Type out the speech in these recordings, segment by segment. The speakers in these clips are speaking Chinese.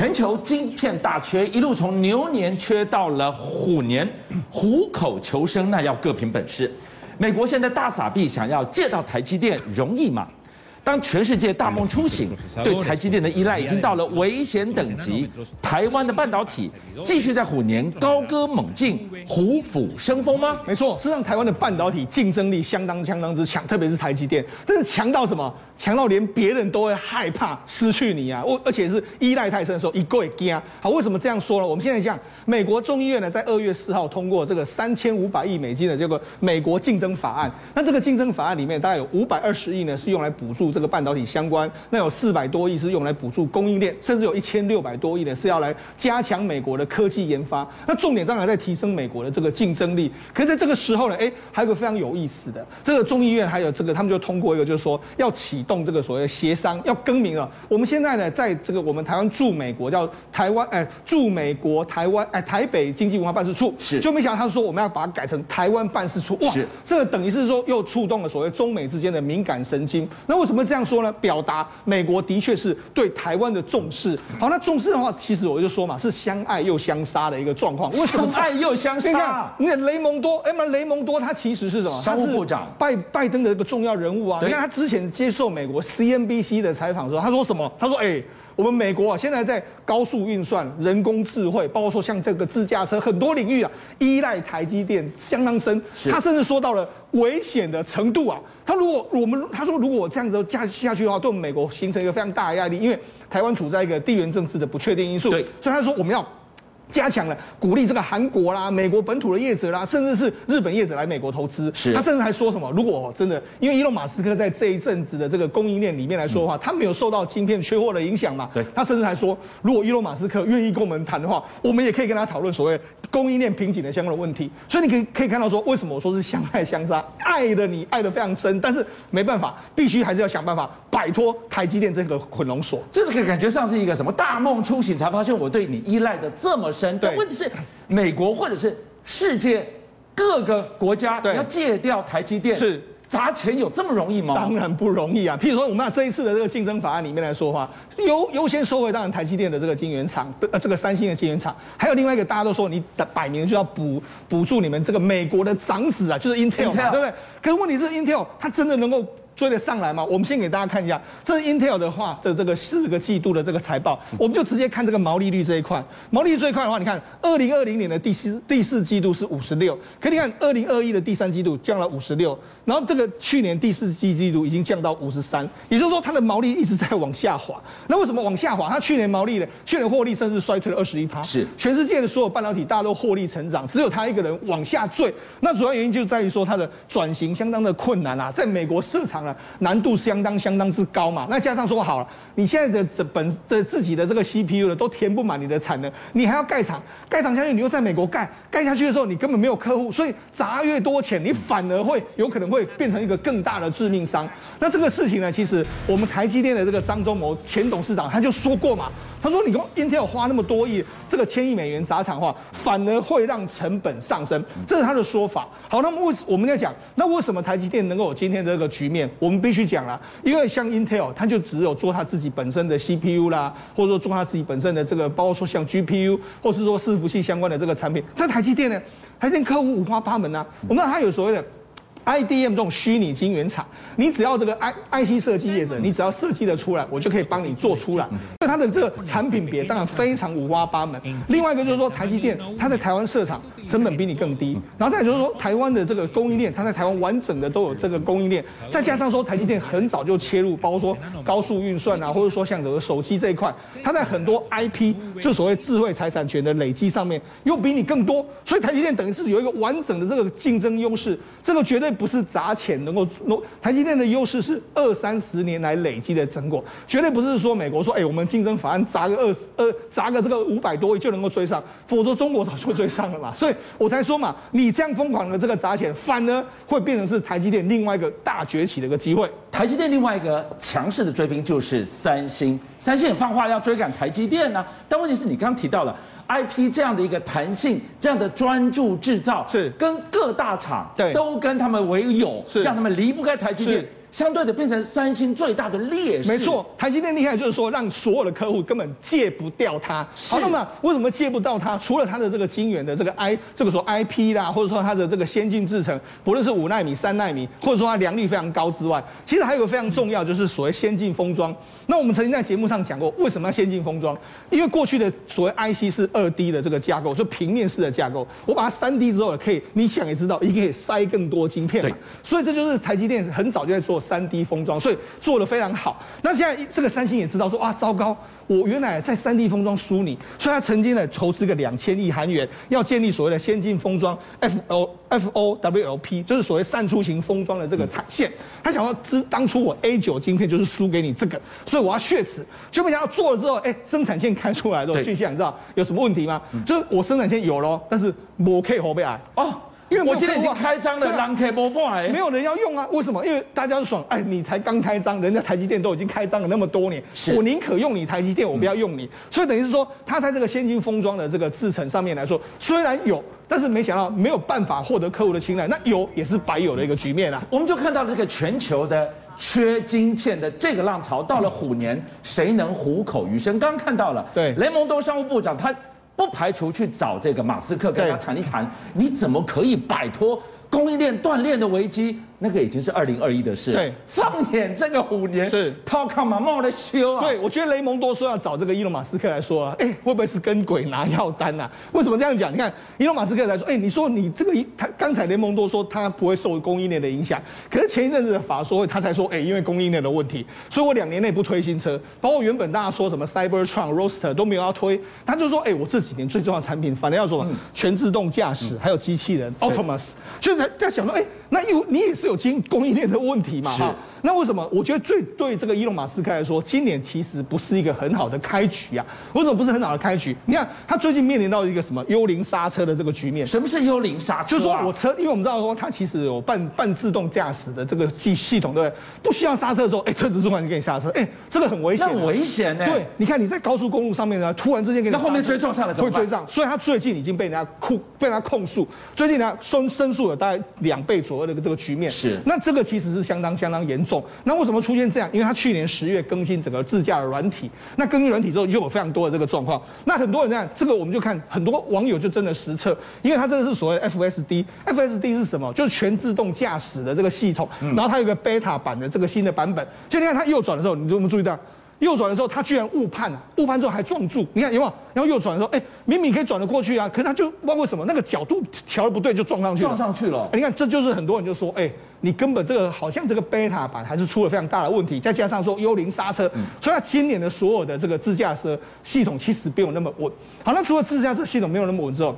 全球晶片大缺，一路从牛年缺到了虎年，虎口求生，那要各凭本事。美国现在大傻逼，想要借到台积电，容易吗？当全世界大梦初醒，对台积电的依赖已经到了危险等级，台湾的半导体继续在虎年高歌猛进，虎虎生风吗？没错，事实上台湾的半导体竞争力相当相当之强，特别是台积电，但是强到什么？强到连别人都会害怕失去你啊！我而且是依赖太深的时候，一个也惊。好，为什么这样说呢？我们现在讲，美国众议院呢，在二月四号通过这个三千五百亿美金的这个美国竞争法案。那这个竞争法案里面，大概有五百二十亿呢，是用来补助这个半导体相关；那有四百多亿是用来补助供应链，甚至有一千六百多亿呢是要来加强美国的科技研发。那重点当然在提升美国的这个竞争力。可是在这个时候呢，哎，还有个非常有意思的，这个众议院还有这个，他们就通过一个，就是说要启。动这个所谓的协商要更名了。我们现在呢，在这个我们台湾驻美国叫台湾哎驻美国台湾哎台北经济文化办事处是，就没想到他说我们要把它改成台湾办事处哇，这个等于是说又触动了所谓中美之间的敏感神经。那为什么这样说呢？表达美国的确是对台湾的重视。好，那重视的话，其实我就说嘛，是相爱又相杀的一个状况。为什么相爱又相杀？你看，你看雷蒙多，哎，嘛雷蒙多他其实是什么？商务部长，拜拜登的一个重要人物啊。你看他之前接受美。美国 CNBC 的采访的时候，他说什么？他说：“哎、欸，我们美国啊，现在在高速运算、人工智慧，包括说像这个自驾车很多领域啊，依赖台积电相当深。他甚至说到了危险的程度啊。他如果我们他说如果我这样子加下去的话，对我们美国形成一个非常大的压力，因为台湾处在一个地缘政治的不确定因素。对，所以他说我们要。”加强了鼓励这个韩国啦、美国本土的业者啦，甚至是日本业者来美国投资。是，他甚至还说什么？如果真的，因为伊隆马斯克在这一阵子的这个供应链里面来说的话，他没有受到晶片缺货的影响嘛？对。他甚至还说，如果伊隆马斯克愿意跟我们谈的话，我们也可以跟他讨论所谓供应链瓶颈的相关的问题。所以你可以可以看到说，为什么我说是相爱相杀？爱的你爱的非常深，但是没办法，必须还是要想办法摆脱台积电这个捆龙锁。这是感觉上是一个什么大梦初醒，才发现我对你依赖的这么。但问题是，美国或者是世界各个国家要戒掉台积电，是砸钱有这么容易吗？当然不容易啊！譬如说，我们拿这一次的这个竞争法案里面来说的话，优优先收回当然台积电的这个晶圆厂，呃，这个三星的晶圆厂，还有另外一个大家都说你摆明就要补补助你们这个美国的长子啊，就是 Intel 嘛，Intel 对不对？可是问题是，Intel 它真的能够？追得上来吗？我们先给大家看一下，这是 Intel 的话的这个四个季度的这个财报，我们就直接看这个毛利率这一块。毛利率这一块的话，你看，二零二零年的第四第四季度是五十六，可你看二零二一的第三季度降了五十六，然后这个去年第四季季度已经降到五十三，也就是说它的毛利一直在往下滑。那为什么往下滑？它去年毛利呢？去年获利甚至衰退了二十一趴。是，全世界的所有半导体大家都获利成长，只有它一个人往下坠。那主要原因就在于说它的转型相当的困难啊，在美国市场啊。难度相当相当之高嘛，那加上说好了，你现在的这本的自己的这个 CPU 的都填不满你的产能，你还要盖厂，盖厂下去你又在美国盖，盖下去的时候你根本没有客户，所以砸越多钱，你反而会有可能会变成一个更大的致命伤。那这个事情呢，其实我们台积电的这个张忠谋前董事长他就说过嘛。他说：“你跟 Intel 花那么多亿，这个千亿美元砸厂的话，反而会让成本上升，这是他的说法。好，那么为我们在讲，那为什么台积电能够有今天的这个局面？我们必须讲了，因为像 Intel，它就只有做它自己本身的 CPU 啦，或者说做它自己本身的这个，包括说像 GPU，或是说伺服器相关的这个产品。但台积电呢，台积电客户五花八门啊。我们知道它有所谓的。” IDM 这种虚拟晶圆厂，你只要这个 I IC 设计业者，你只要设计的出来，我就可以帮你做出来。所以它的这个产品别当然非常五花八门。另外一个就是说，台积电它在台湾设厂成本比你更低，然后再就是说，台湾的这个供应链，它在台湾完整的都有这个供应链，再加上说台积电很早就切入，包括说高速运算啊，或者说像这个手机这一块，它在很多 IP 就所谓智慧财产权的累积上面又比你更多，所以台积电等于是有一个完整的这个竞争优势，这个绝对。不是砸钱能够弄，台积电的优势是二三十年来累积的成果，绝对不是说美国说，哎，我们竞争法案砸个二十二，砸个这个五百多亿就能够追上，否则中国早就追上了嘛。所以我才说嘛，你这样疯狂的这个砸钱，反而会变成是台积电另外一个大崛起的一个机会。台积电另外一个强势的追兵就是三星，三星也放话要追赶台积电呢、但问题是你刚刚提到了。I P 这样的一个弹性，这样的专注制造，是。跟各大厂对。都跟他们为友，是。让他们离不开台积电。相对的变成三星最大的劣势。没错，台积电厉害就是说，让所有的客户根本戒不掉它。好，那么为什么戒不到它？除了它的这个晶圆的这个 I，这个说 IP 啦，或者说它的这个先进制程，不论是五纳米、三纳米，或者说它良率非常高之外，其实还有个非常重要，就是所谓先进封装。那我们曾经在节目上讲过，为什么要先进封装？因为过去的所谓 IC 是二 D 的这个架构，就平面式的架构，我把它三 D 之后可以，你想也知道，一个可以塞更多晶片嘛。所以这就是台积电很早就在做三 D 封装，所以做的非常好。那现在这个三星也知道说，啊，糟糕。我原来在三 D 封装输你，所以他曾经呢投资个两千亿韩元，要建立所谓的先进封装 F O F O W L P，就是所谓散出型封装的这个产线。他想要知当初我 A 九晶片就是输给你这个，所以我要血耻。就没想到做了之后，哎，生产线开出来之后，俊相你知道有什么问题吗？就是我生产线有了，但是我可以后备来哦。因为我现在已经开张了，人可以播播哎，没有人要用啊？为什么？因为大家都爽，哎，你才刚开张，人家台积电都已经开张了那么多年，我宁可用你台积电，我不要用你。所以等于是说，它在这个先进封装的这个制程上面来说，虽然有，但是没想到没有办法获得客户的青睐，那有也是白有的一个局面啊。我们就看到这个全球的缺晶片的这个浪潮，到了虎年，谁能虎口余生？刚刚看到了，对，雷蒙多商务部长他。不排除去找这个马斯克跟他谈一谈，你怎么可以摆脱供应链断裂的危机？那个已经是二零二一的事。对，放眼这个五年，是他干嘛冒的修啊？对，我觉得雷蒙多说要找这个伊隆马斯克来说啊，哎，会不会是跟鬼拿药单呐、啊？为什么这样讲？你看伊隆马斯克来说，哎，你说你这个他刚才雷蒙多说他不会受供应链的影响，可是前一阵子的法说会他才说，哎，因为供应链的问题，所以我两年内不推新车，包括原本大家说什么 Cybertron、Roadster 都没有要推，他就说，哎，我这几年最重要的产品反正要做全自动驾驶，还有机器人 Optimus，就是在在想说，哎。那又你也是有经供应链的问题嘛？哈，那为什么？我觉得最对这个伊隆马斯克来说，今年其实不是一个很好的开局呀、啊。为什么不是很好的开局？你看他最近面临到一个什么幽灵刹车的这个局面。什么是幽灵刹车、啊？就是说我车，因为我们知道说它其实有半半自动驾驶的这个系系统，对不对？不需要刹车的时候，哎，车子突然就给你刹车，哎，这个很危险、啊。很危险呢、欸。对，你看你在高速公路上面呢，突然之间给你。那后面追撞上来怎么办？会追撞，所以他最近已经被人家控，被人家控诉，最近呢申申诉了大概两倍左右的这个局面。是，那这个其实是相当相当严重。那为什么出现这样？因为他去年十月更新整个自驾的软体，那更新软体之后又有非常多的这个状况。那很多人这样，这个我们就看很多网友就真的实测，因为它这个是所谓 FSD，FSD 是什么？就是全自动驾驶的这个系统，然后它有个 beta 版的这个新的版本。就你看它右转的时候，你有没有注意到？右转的时候，他居然误判了，误判之后还撞住，你看有没有？然后右转的时候，哎，明明可以转得过去啊，可是他就不知道为什么那个角度调的不对，就撞上去了。撞上去了。你看，这就是很多人就说，哎，你根本这个好像这个 beta 版还是出了非常大的问题，再加上说幽灵刹车，所以他今年的所有的这个自驾车系统其实没有那么稳。好，那除了自驾车系统没有那么稳之后。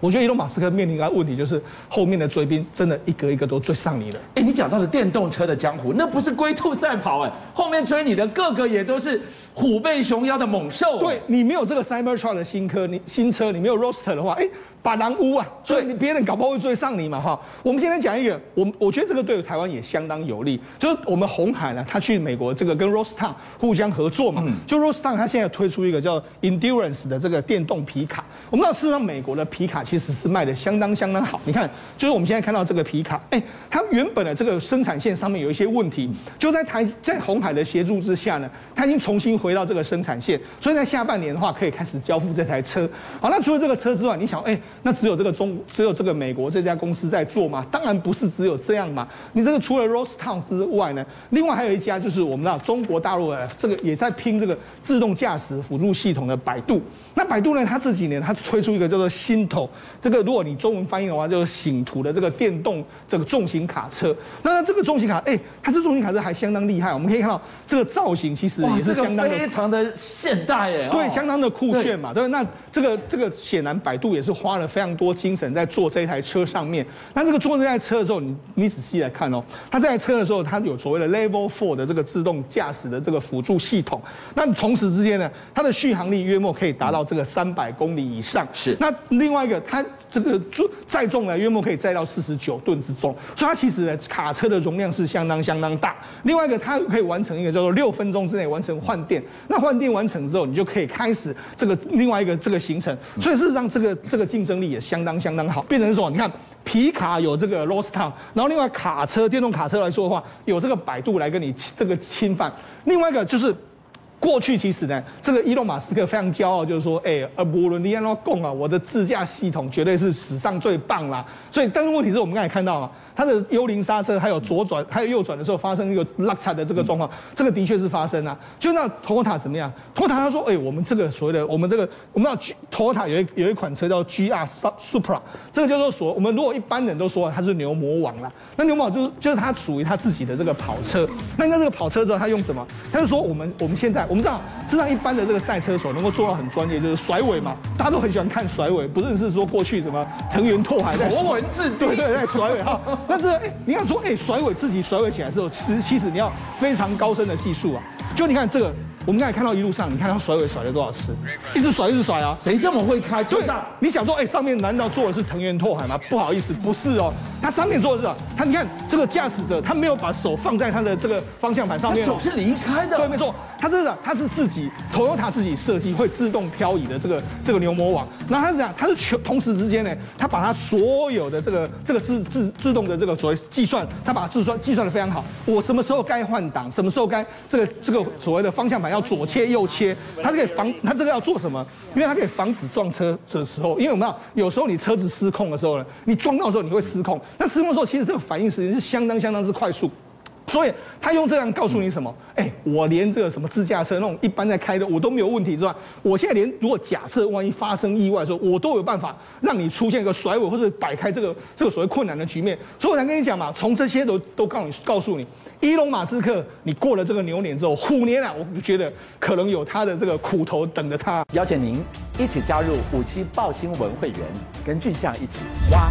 我觉得伊隆马斯克面临一个问题，就是后面的追兵真的一个一个都追上你了。哎，你讲到了电动车的江湖，那不是龟兔赛跑哎，后面追你的个个也都是虎背熊腰的猛兽。对，你没有这个 Cybertruck 的新科，你新车你没有 Roadster 的话，哎。把狼污啊，所以你别人搞不好会追上你嘛哈。我们现在讲一个，我我觉得这个对台湾也相当有利，就是我们红海呢，他去美国这个跟 Rostown 互相合作嘛，就 Rostown 他现在推出一个叫 Endurance 的这个电动皮卡。我们知道事实上美国的皮卡其实是卖的相当相当好，你看，就是我们现在看到这个皮卡，哎，它原本的这个生产线上面有一些问题，就在台在红海的协助之下呢，它已经重新回到这个生产线，所以在下半年的话可以开始交付这台车。好，那除了这个车之外，你想，哎。那只有这个中，只有这个美国这家公司在做吗？当然不是只有这样嘛。你这个除了 Rose Town 之外呢，另外还有一家就是我们知道中国大陆的这个也在拼这个自动驾驶辅助系统的百度。那百度呢？它这几年它推出一个叫做“心头”，这个如果你中文翻译的话，就是“醒途”的这个电动这个重型卡车。那这个重型卡，哎，它这重型卡车还相当厉害。我们可以看到这个造型其实也是相当的、这个、非常的现代耶，对，相当的酷炫嘛。对，那这个这个显然百度也是花了非常多精神在做这台车上面。那这个做这台车的时候，你你仔细来看哦，它这台车的时候，它有所谓的 Level Four 的这个自动驾驶的这个辅助系统。那同时之间呢，它的续航力约莫可以达到。这个三百公里以上是，那另外一个它这个重载重呢，约莫可以载到四十九吨之重，所以它其实呢卡车的容量是相当相当大。另外一个它可以完成一个叫做六分钟之内完成换电，那换电完成之后，你就可以开始这个另外一个这个行程。所以事实上这个这个竞争力也相当相当好，变成说你看。皮卡有这个 Lost Town，然后另外卡车电动卡车来说的话，有这个百度来跟你这个侵犯。另外一个就是。过去其实呢，这个伊隆马斯克非常骄傲，就是说，哎，呃，无论你安怎讲啊，我的自驾系统绝对是史上最棒啦。所以，但是问题是我们刚才看到了。它的幽灵刹车，还有左转，还有右转的时候发生一个落差的这个状况，这个的确是发生啊。就那 Toyota 怎么样？Toyota 他说，哎、欸，我们这个所谓的，我们这个，我们知道 Toyota 有一有一款车叫 GR Supra，这个叫做说，我们如果一般人都说它是牛魔王啦，那牛魔王就是就是它属于它自己的这个跑车。那那这个跑车之后，它用什么？他就说我们我们现在我们知道，知道一般的这个赛车手能够做到很专业，就是甩尾嘛，大家都很喜欢看甩尾，不是是说过去什么藤原拓海在头文字对对在甩尾哈。那这个哎，你看说哎，甩尾自己甩尾起来的时候，其实其实你要非常高深的技术啊。就你看这个。我们刚才看到一路上，你看他甩尾甩了多少次，一直甩一直甩啊！谁这么会开车？对，你想说，哎，上面难道坐的是藤原拓海吗？不好意思，不是哦，他上面做的是他，你看这个驾驶者，他没有把手放在他的这个方向盘上面，手是离开的。对，没错，他这个他是自己，Toyota 自己设计会自动漂移的这个这个牛魔王。那他是这样，他是全同时之间呢，他把他所有的这个这个自自自动的这个所谓计算，他把它计算计算的非常好。我什么时候该换挡，什么时候该这个这个所谓的方向盘要左切右切。切，它是可以防，他这个要做什么？因为它可以防止撞车的时候，因为我们知道有时候你车子失控的时候呢，你撞到的时候你会失控，那失控的时候其实这个反应时间是相当相当之快速，所以他用这样告诉你什么？哎，我连这个什么自驾车那种一般在开的我都没有问题，是吧？我现在连如果假设万一发生意外的时候，我都有办法让你出现一个甩尾或者摆开这个这个所谓困难的局面，所以我才跟你讲嘛，从这些都都告诉你告诉你。伊隆马斯克，你过了这个牛年之后，虎年啊，我觉得可能有他的这个苦头等着他。邀请您一起加入五七报新闻会员，跟俊相一起挖。